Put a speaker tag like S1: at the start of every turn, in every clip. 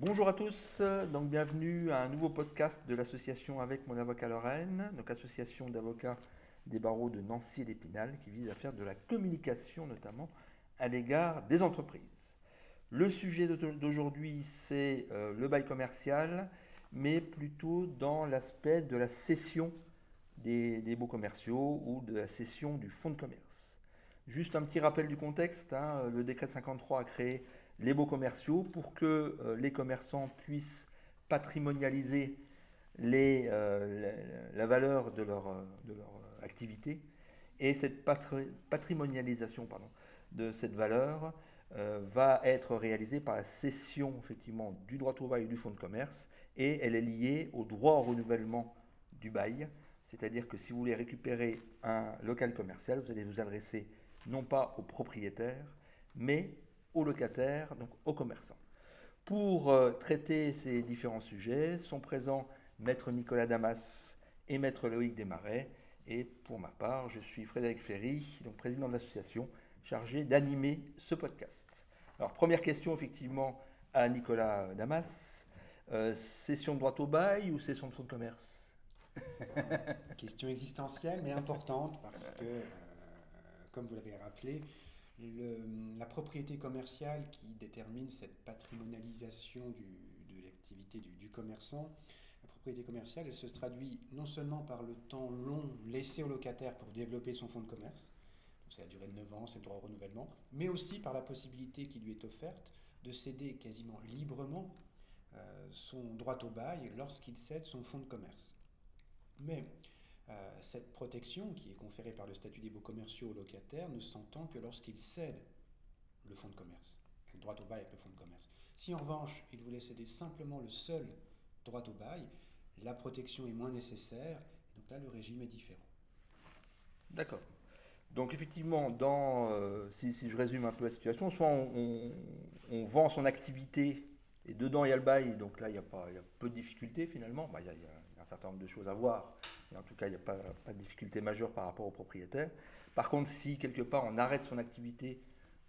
S1: Bonjour à tous, donc bienvenue à un nouveau podcast de l'association avec mon avocat Lorraine, donc association d'avocats des barreaux de Nancy et d'Épinal qui vise à faire de la communication notamment à l'égard des entreprises. Le sujet d'aujourd'hui c'est euh, le bail commercial, mais plutôt dans l'aspect de la cession des, des baux commerciaux ou de la cession du fonds de commerce. Juste un petit rappel du contexte, hein, le décret 53 a créé les baux commerciaux pour que euh, les commerçants puissent patrimonialiser euh, la, valeur de leur, euh, de leur activité. Et cette patrimonialisation pardon, de cette valeur va être réalisée par la cession effectivement du droit au bail du fonds de commerce et elle est liée au droit au renouvellement du bail. C'est-à-dire que si vous voulez récupérer un local commercial, vous allez vous adresser non pas au propriétaire, mais aux locataires, donc aux commerçants. Pour euh, traiter ces différents sujets sont présents Maître Nicolas Damas et Maître Loïc Desmarais. Et pour ma part, je suis Frédéric Ferry, donc président de l'association, chargé d'animer ce podcast. Alors, première question, effectivement, à Nicolas Damas. Euh, session de droit au bail ou session de fonds de commerce?
S2: Question existentielle, mais importante, parce que, euh, comme vous l'avez rappelé, la propriété commerciale qui détermine cette patrimonialisation de l'activité du, commerçant, la propriété commerciale, elle se traduit non seulement par le temps long laissé au locataire pour développer son fonds de commerce, c'est la durée de 9 ans, c'est le droit au renouvellement, mais aussi par la possibilité qui lui est offerte de céder quasiment librement euh, son droit au bail lorsqu'il cède son fonds de commerce. Mais cette protection qui est conférée par le statut des baux commerciaux aux locataires ne s'entend que lorsqu'ils cèdent le fonds de commerce, le droit au bail avec le fonds de commerce. Si en revanche, ils voulaient céder simplement le seul droit au bail, la protection est moins nécessaire, et donc là, le régime est différent.
S1: D'accord. Donc effectivement, dans, euh, si, je résume un peu la situation, soit on, vend son activité et dedans il y a le bail, donc là il y a, pas, il y a peu de difficultés finalement, bah, certain nombre de choses à voir, mais en tout cas il n'y a pas, pas, de difficulté majeure par rapport au propriétaire. Par contre, si quelque part on arrête son activité,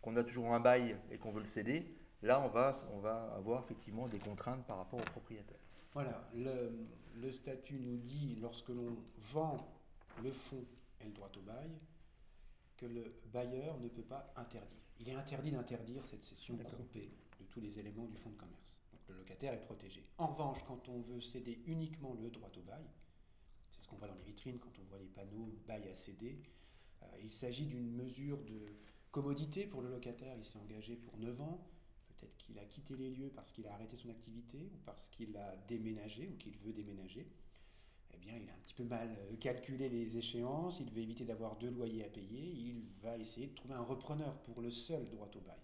S1: qu'on a toujours un bail et qu'on veut le céder, là on va, on va avoir effectivement des contraintes par rapport au propriétaire.
S2: Voilà, le, le statut nous dit lorsque l'on vend le fonds et le droit au bail, que le bailleur ne peut pas interdire. Il est interdit d'interdire cette cession groupée de tous les éléments du fonds de commerce. Le locataire est protégé. En revanche, quand on veut céder uniquement le droit au bail, c'est ce qu'on voit dans les vitrines quand on voit les panneaux bail à céder, euh, il s'agit d'une mesure de commodité pour le locataire. Il s'est engagé pour 9 ans. Peut-être qu'il a quitté les lieux parce qu'il a arrêté son activité ou parce qu'il a déménagé ou qu'il veut déménager eh bien, il a un petit peu mal euh, calculé les échéances, il veut éviter d'avoir deux loyers à payer, il va essayer de trouver un repreneur pour le seul droit au bail.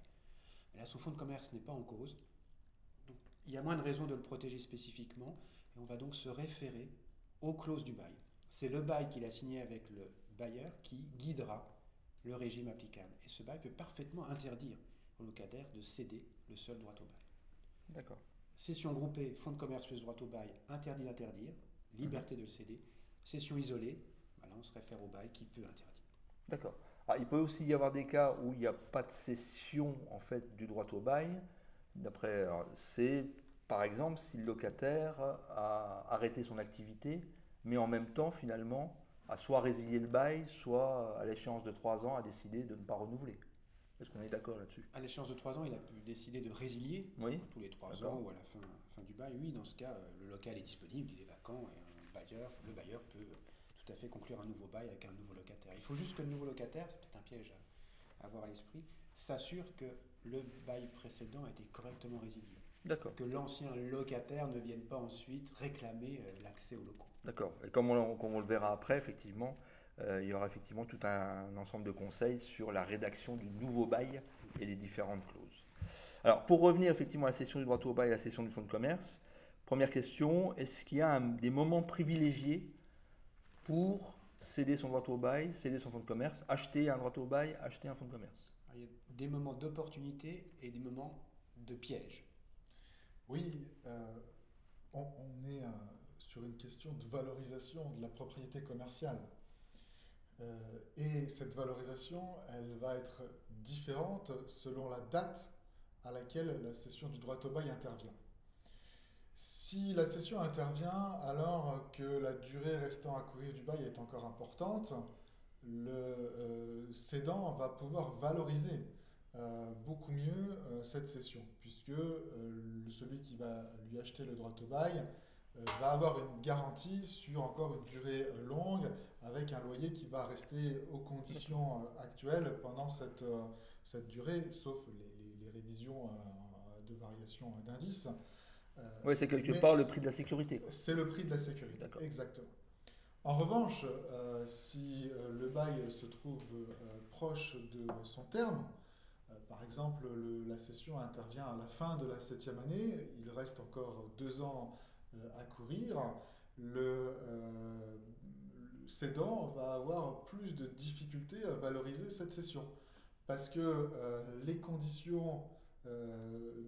S2: Là, son fonds de commerce n'est pas en cause, il y a moins de raisons de le protéger spécifiquement, et on va donc se référer aux clauses du bail. C'est le bail qu'il a signé avec le bailleur qui guidera le régime applicable. Et ce bail peut parfaitement interdire au locataire de céder le seul droit au bail.
S1: D'accord.
S2: Session groupée, fonds de commerce plus droit au bail, interdit d'interdire liberté de le céder. Cession isolée, voilà, on se réfère au bail qui peut interdire.
S1: D'accord. Ah, il peut aussi y avoir des cas où il n'y a pas de cession en fait du droit au bail. D'après, c'est par exemple si le locataire a arrêté son activité, mais en même temps finalement a soit résilié le bail, soit à l'échéance de trois ans a décidé de ne pas renouveler. Est-ce qu'on est, d'accord là-dessus?
S2: À l'échéance de trois ans, il a pu décider de résilier
S1: oui.
S2: tous les trois ans ou à la fin, fin, du bail. Oui, dans ce cas, euh, le local est disponible, il est vacant et un bailleur, le bailleur peut tout à fait conclure un nouveau bail avec un nouveau locataire. Il faut juste que le nouveau locataire, c'est peut-être un piège à avoir à l'esprit, s'assure que le bail précédent a été correctement résilié.
S1: D'accord.
S2: Que l'ancien locataire ne vienne pas ensuite réclamer euh, l'accès aux locaux.
S1: D'accord. Et comme on, comme on, le verra après, effectivement, euh, il y aura effectivement tout un, ensemble de conseils sur la rédaction du nouveau bail et les différentes clauses. Alors, pour revenir effectivement à la session du droit au bail et à la session du fonds de commerce, première question, est-ce qu'il y a des moments privilégiés pour céder son droit au bail, céder son fonds de commerce, acheter un droit au bail, acheter un fonds de commerce?
S2: Il y a des moments d'opportunité et des moments de piège.
S3: Oui, euh, on, est euh, sur une question de valorisation de la propriété commerciale. Euh, et cette valorisation, elle va être différente selon la date à laquelle la cession du droit au bail intervient. Si la cession intervient alors que la durée restant à courir du bail est encore importante, le euh, cédant va pouvoir valoriser euh, beaucoup mieux euh, cette cession, puisque celui qui va lui acheter le droit au bail va avoir une garantie sur encore une durée longue, avec un loyer qui va rester aux conditions actuelles pendant cette, cette durée, sauf les, les révisions de variation d'indices.
S1: oui, c'est quelque part le prix de la sécurité.
S3: C'est le prix de la sécurité, exactement. En revanche, euh, si euh, le bail se trouve euh, proche de son terme, par exemple la session intervient à la fin de la septième année, il reste encore deux ans à courir, le, cédant va avoir plus de difficultés à valoriser cette session. Parce que les conditions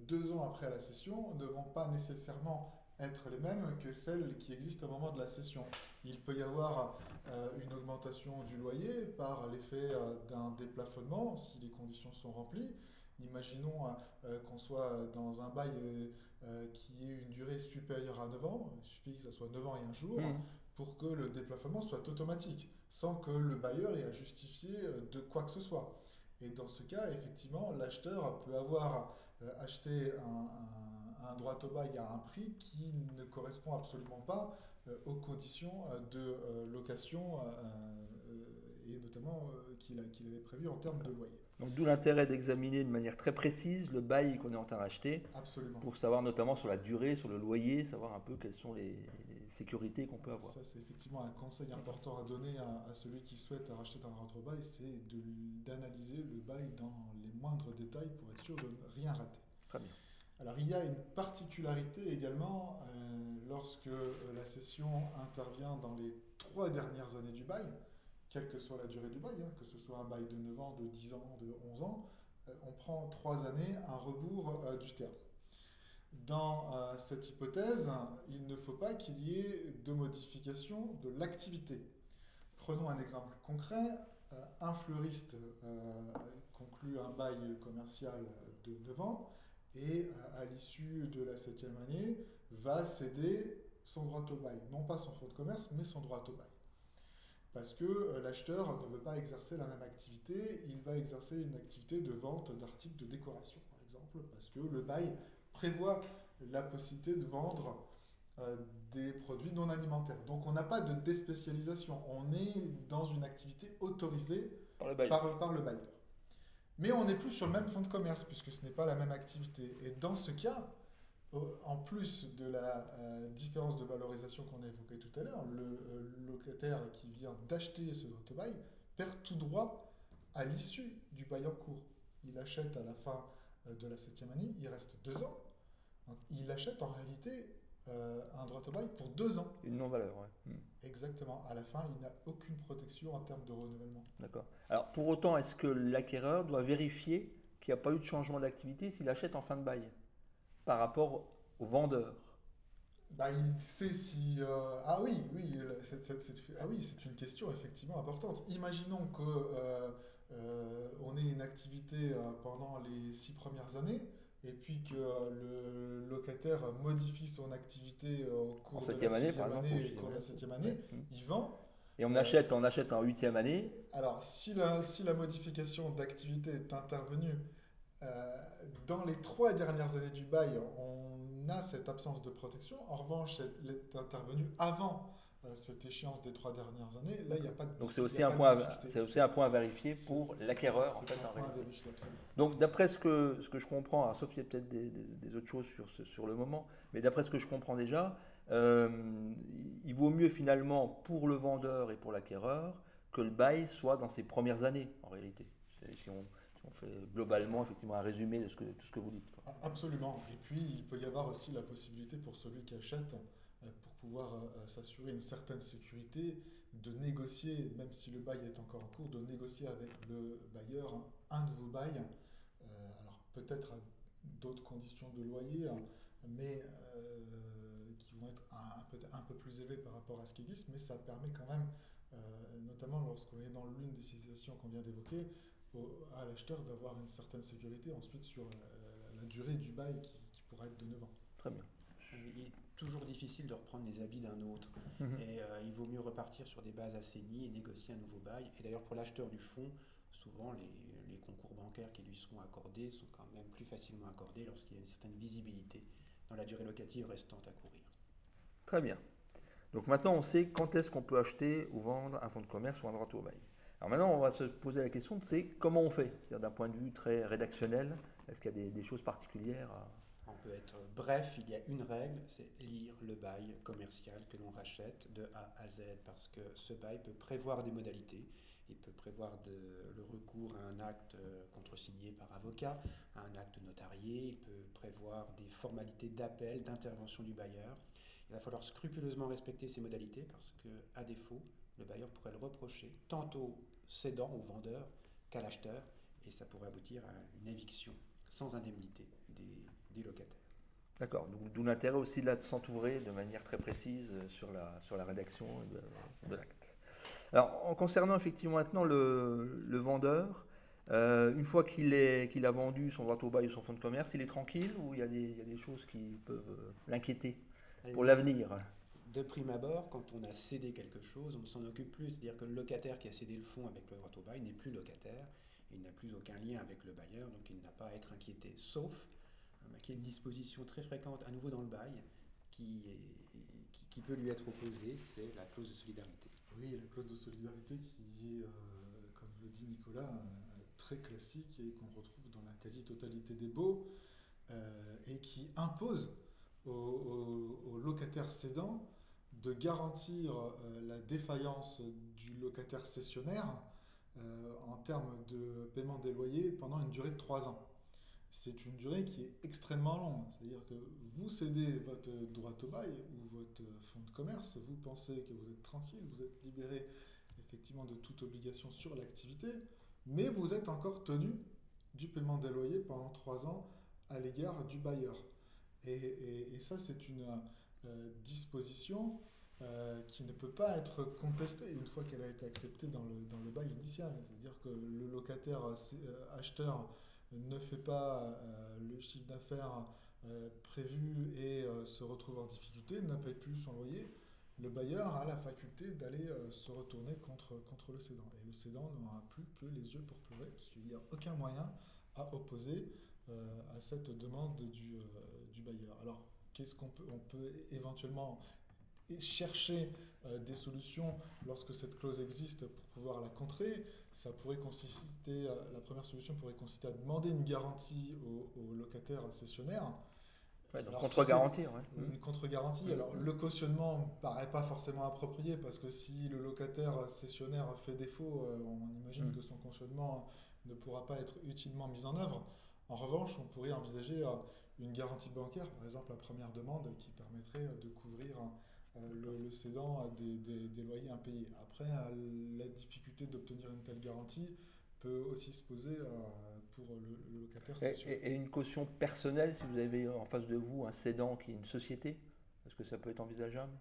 S3: deux ans après la session ne vont pas nécessairement être les mêmes que celles qui existent au moment de la cession. Il peut y avoir euh, une augmentation du loyer par l'effet euh, d'un déplafonnement si les conditions sont remplies. Imaginons euh, qu'on soit dans un bail qui ait une durée supérieure à 9 ans, il suffit que ce soit 9 ans et un jour, mmh. pour que le déplafonnement soit automatique, sans que le bailleur ait à justifier de quoi que ce soit. Et dans ce cas, effectivement, l'acheteur peut avoir acheté un un droit au bail à un prix qui ne correspond absolument pas euh, aux conditions euh, de euh, location et notamment qu'il avait prévu en termes de loyer.
S1: Donc d'où l'intérêt d'examiner de manière très précise le bail qu'on est en train d'acheter.
S3: Absolument.
S1: Pour savoir notamment sur la durée, sur le loyer, savoir un peu quelles sont les, sécurités qu'on peut avoir.
S3: Ça c'est effectivement un conseil important à donner à, celui qui souhaite racheter un droit au bail, c'est d'analyser le bail dans les moindres détails pour être sûr de ne rien rater.
S1: Très bien.
S3: Alors il y a une particularité également euh, lorsque euh, la cession intervient dans les trois dernières années du bail, quelle que soit la durée du bail, hein, que ce soit un bail de 9 ans, de 10 ans, de 11 ans, euh, on prend trois années à rebours du terme. Dans cette hypothèse, il ne faut pas qu'il y ait de modification de l'activité. Prenons un exemple concret. un fleuriste conclut un bail commercial de 9 ans et à l'issue de la septième année, va céder son droit au bail. Non pas son fonds de commerce, mais son droit au bail. Parce que euh, l'acheteur ne veut pas exercer la même activité, il va exercer une activité de vente d'articles de décoration, par exemple, parce que le bail prévoit la possibilité de vendre euh, des produits non alimentaires. Donc on n'a pas de déspécialisation, on est dans une activité autorisée
S1: par le,
S3: par, par le bailleur. Mais on n'est plus sur le même fonds de commerce puisque ce n'est pas la même activité. Et dans ce cas, en plus de la euh, différence de valorisation qu'on a évoquée tout à l'heure, le euh, locataire qui vient d'acheter ce bail perd tout droit à l'issue du bail en cours. Il achète à la fin euh, de la septième année, il reste deux ans. il achète en réalité euh, un droit au bail pour deux ans.
S1: Une non-valeur, oui.
S3: Hmm. Exactement. À la fin, il n'a aucune protection en termes de renouvellement.
S1: D'accord. Alors, pour autant, est-ce que l'acquéreur doit vérifier qu'il n'y a pas eu de changement d'activité s'il achète en fin de bail par rapport au vendeur?
S3: Bah, il sait si. Euh, ah oui, oui, ah oui, c'est une question effectivement importante. Imaginons que euh, on ait une activité pendant les six premières années et puis que euh, le locataire modifie son activité au cours de la année, par année, cours de la septième année, il vend.
S1: Et on achète, on achète en huitième année.
S3: Alors, si la, si la modification d'activité est intervenue euh, dans les trois dernières années du bail, on a cette absence de protection. En revanche, elle est intervenue avant euh, cette échéance des trois dernières années, là, il n'y a pas de
S1: Donc c'est aussi, un point, c'est aussi un point à vérifier pour l'acquéreur. En fait, Donc d'après ce que, ce que je comprends, sauf qu'il y a peut-être des, des, autres choses sur, sur le moment, mais d'après ce que je comprends déjà, euh, il vaut mieux finalement pour le vendeur et pour l'acquéreur que le bail soit dans ses premières années, en réalité. Si on, on fait globalement effectivement un résumé de ce que, tout ce que vous dites.
S3: Absolument. Et puis il peut y avoir aussi la possibilité pour celui qui achète euh, pouvoir euh, euh, s'assurer une certaine sécurité, de négocier, même si le bail est encore en cours, de négocier avec le bailleur un nouveau bail, alors peut-être à d'autres conditions de loyer, hein, mais qui vont être un, peu, un, peu, plus élevées par rapport à ce qui existe, mais ça permet quand même, notamment lorsqu'on est dans l'une des situations qu'on vient d'évoquer, à l'acheteur d'avoir une certaine sécurité ensuite sur la, durée du bail qui, qui pourra être de 9 ans.
S1: Très bien
S2: toujours difficile de reprendre les habits d'un autre. Mhm. Et euh, il vaut mieux repartir sur des bases assainies et négocier un nouveau bail. Et d'ailleurs, pour l'acheteur du fonds, souvent les, les, concours bancaires qui lui sont accordés sont quand même plus facilement accordés lorsqu'il y a une certaine visibilité dans la durée locative restante à courir.
S1: Très bien. Donc maintenant, on sait quand est-ce qu'on peut acheter ou vendre un fonds de commerce ou un droit au bail. Alors maintenant, on va se poser la question de c'est comment on fait, c'est-à-dire d'un point de vue très rédactionnel, est-ce qu'il y a des, choses particulières
S2: On bref, il y a une règle, c'est lire le bail commercial que l'on rachète de A à Z, parce que ce bail peut prévoir des modalités, il peut prévoir le recours à un acte euh, contresigné par avocat, à un acte notarié, il peut prévoir des formalités d'appel, d'intervention du bailleur. Il va falloir scrupuleusement respecter ces modalités parce que, à défaut, le bailleur pourrait le reprocher tantôt cédant au vendeur qu'à l'acheteur et ça pourrait aboutir à une éviction sans indemnité des, locataires.
S1: D'accord, d'où l'intérêt aussi là de s'entourer de manière très précise sur la, sur la rédaction de, l'acte. Alors, en concernant effectivement maintenant le, vendeur, euh, une fois qu'il qu'il a vendu son droit au bail ou son fonds de commerce, il est tranquille ou il y a des, il y a des choses qui peuvent euh, l'inquiéter pour l'avenir?
S2: de prime abord, quand on a cédé quelque chose, on ne s'en occupe plus. C'est-à-dire que le locataire qui a cédé le fonds avec le droit au bail n'est plus locataire, il n'a plus aucun lien avec le bailleur, donc il n'a pas à être inquiété. Sauf y a une disposition très fréquente à nouveau dans le bail qui, qui, peut lui être opposée, c'est la clause de solidarité.
S3: Oui, la clause de solidarité qui est, euh, comme le dit Nicolas, très classique et qu'on retrouve dans la quasi-totalité des baux euh, et qui impose aux locataires cédants de garantir euh, la défaillance du locataire cessionnaire en termes de paiement des loyers pendant une durée de 3 ans. C'est une durée qui est extrêmement longue. C'est-à-dire que vous cédez votre droit au bail ou votre fonds de commerce, vous pensez que vous êtes tranquille, vous êtes libéré effectivement de toute obligation sur l'activité, mais vous êtes encore tenu du paiement des loyers pendant 3 ans à l'égard du bailleur. Et, et ça, c'est une, euh, disposition euh, qui ne peut pas être contestée une fois qu'elle a été acceptée dans le, dans le bail initial. C'est-à-dire que le locataire euh, acheteur ne fait pas le chiffre d'affaires prévu et se retrouve en difficulté, n'a paye plus son loyer, le bailleur a la faculté d'aller se retourner contre, le cédant. Et le cédant n'aura plus que les yeux pour pleurer, parce n'y a aucun moyen à opposer à cette demande du, bailleur. Alors, qu'est-ce qu'on peut, on peut éventuellement chercher euh, des solutions lorsque cette clause existe pour pouvoir la contrer? Ça pourrait consister, euh, la première solution pourrait consister à demander une garantie au, locataire cessionnaire.
S1: contre-garantie,
S3: Une contre-garantie. Mmh. Alors, le cautionnement ne paraît pas forcément approprié parce que si le locataire cessionnaire fait défaut, euh, on imagine mmh. que son cautionnement ne pourra pas être utilement mis en œuvre. En revanche, on pourrait envisager une garantie bancaire, par exemple la première demande, qui permettrait euh, de couvrir euh, le, cédant des, des, loyers impayés. Après, euh, la difficulté d'obtenir une telle garantie peut aussi se poser pour le, locataire.
S1: Et, et, une caution personnelle, si vous avez en face de vous un cédant qui est une société est-ce que ça peut être envisageable?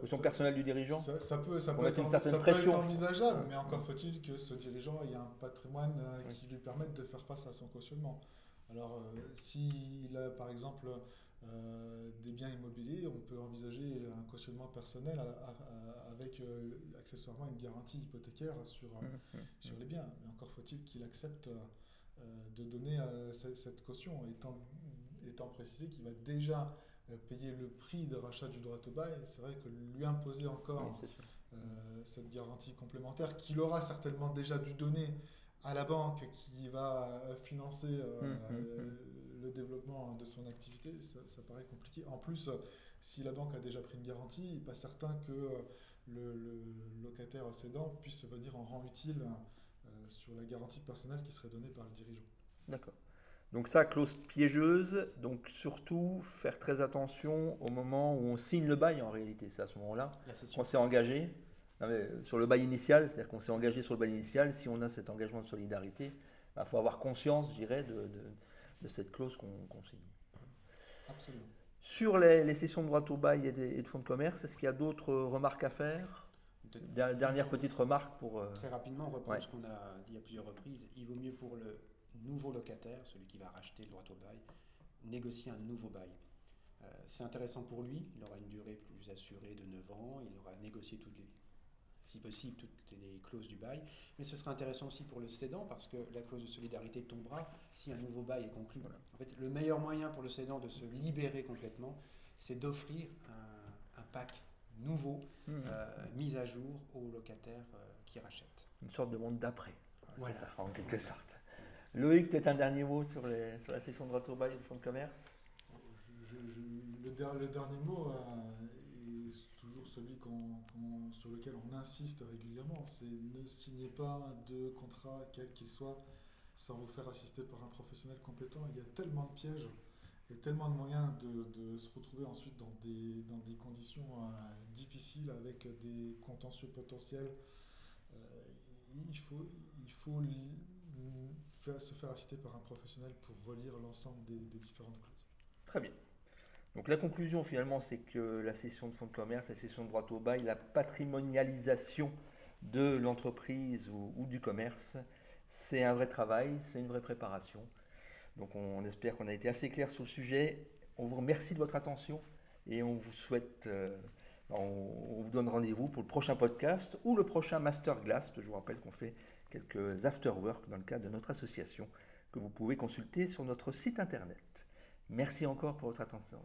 S1: Caution personnelle du dirigeant?
S3: ça, peut, ça peut, être, une certaine pression. Peut être envisageable, mais encore faut-il que ce dirigeant ait un patrimoine qui lui permette de faire face à son cautionnement. Alors, euh, s'il a par exemple euh, des biens immobiliers, on peut envisager un cautionnement personnel avec euh, accessoirement une garantie hypothécaire sur, mmh, mmh, sur mmh. les biens. Mais encore faut-il qu'il accepte de donner cette caution, étant, étant précisé qu'il va déjà payer le prix de rachat du droit au bail. C'est vrai que lui imposer encore cette garantie complémentaire qu'il aura certainement déjà dû donner à la banque qui va euh, financer euh. Euh, le développement de son activité, ça, paraît compliqué. En plus, si la banque a déjà pris une garantie, il n'est pas certain que le, locataire cédant puisse venir en rang utile sur la garantie personnelle qui serait donnée par le dirigeant.
S1: D'accord. Donc ça, clause piégeuse, donc surtout faire très attention au moment où on signe le bail en réalité, c'est à ce moment-là qu'on s'est engagé sur le bail initial, c'est-à-dire qu'on s'est engagé sur le bail initial, si on a cet engagement de solidarité, il bah, faut avoir conscience, je dirais, de, de, cette clause qu'on signe. Absolument. Sur les, les, sessions de droit au bail et, de fonds de commerce, est-ce qu'il y a d'autres remarques à faire? Dernière petite remarque pour...
S2: Euh, Très rapidement, reprendre ce qu'on a dit à plusieurs reprises. Il vaut mieux pour le nouveau locataire, celui qui va racheter le droit au bail, négocier un nouveau bail. c'est intéressant pour lui, il aura une durée plus assurée de 9 ans, il aura négocié toutes les, si possible toutes les clauses du bail, mais ce sera intéressant aussi pour le cédant parce que la clause de solidarité tombera si un nouveau bail est conclu. En fait, le meilleur moyen pour le cédant de se libérer complètement, c'est d'offrir un, pack nouveau, mmh. euh, mis à jour aux locataires euh, qui rachètent.
S1: Une sorte de monde d'après, voilà. ça, en quelque sorte. Loïc, peut-être un dernier mot sur, les, sur la session de retour bail du fonds de commerce?
S3: Le, dernier mot euh, celui sur lequel on insiste régulièrement, c'est ne signez pas de contrat, quel qu'il soit, sans vous faire assister par un professionnel compétent. Il y a tellement de pièges et tellement de moyens de, se retrouver ensuite dans des, conditions euh, difficiles avec des contentieux potentiels. Euh, il faut, il faut se faire assister par un professionnel pour relire l'ensemble des, des différentes clauses.
S1: Très bien. Donc la conclusion finalement, c'est que la cession de fonds de commerce, la cession de droit au bail, la patrimonialisation de l'entreprise ou, du commerce, c'est un vrai travail, c'est une vraie préparation. Donc on, espère qu'on a été assez clair sur le sujet. On vous remercie de votre attention et on vous souhaite, euh, on, vous donne rendez-vous pour le prochain podcast ou le prochain masterclass. Je vous rappelle qu'on fait quelques after-work dans le cadre de notre association que vous pouvez consulter sur notre site internet. Merci encore pour votre attention.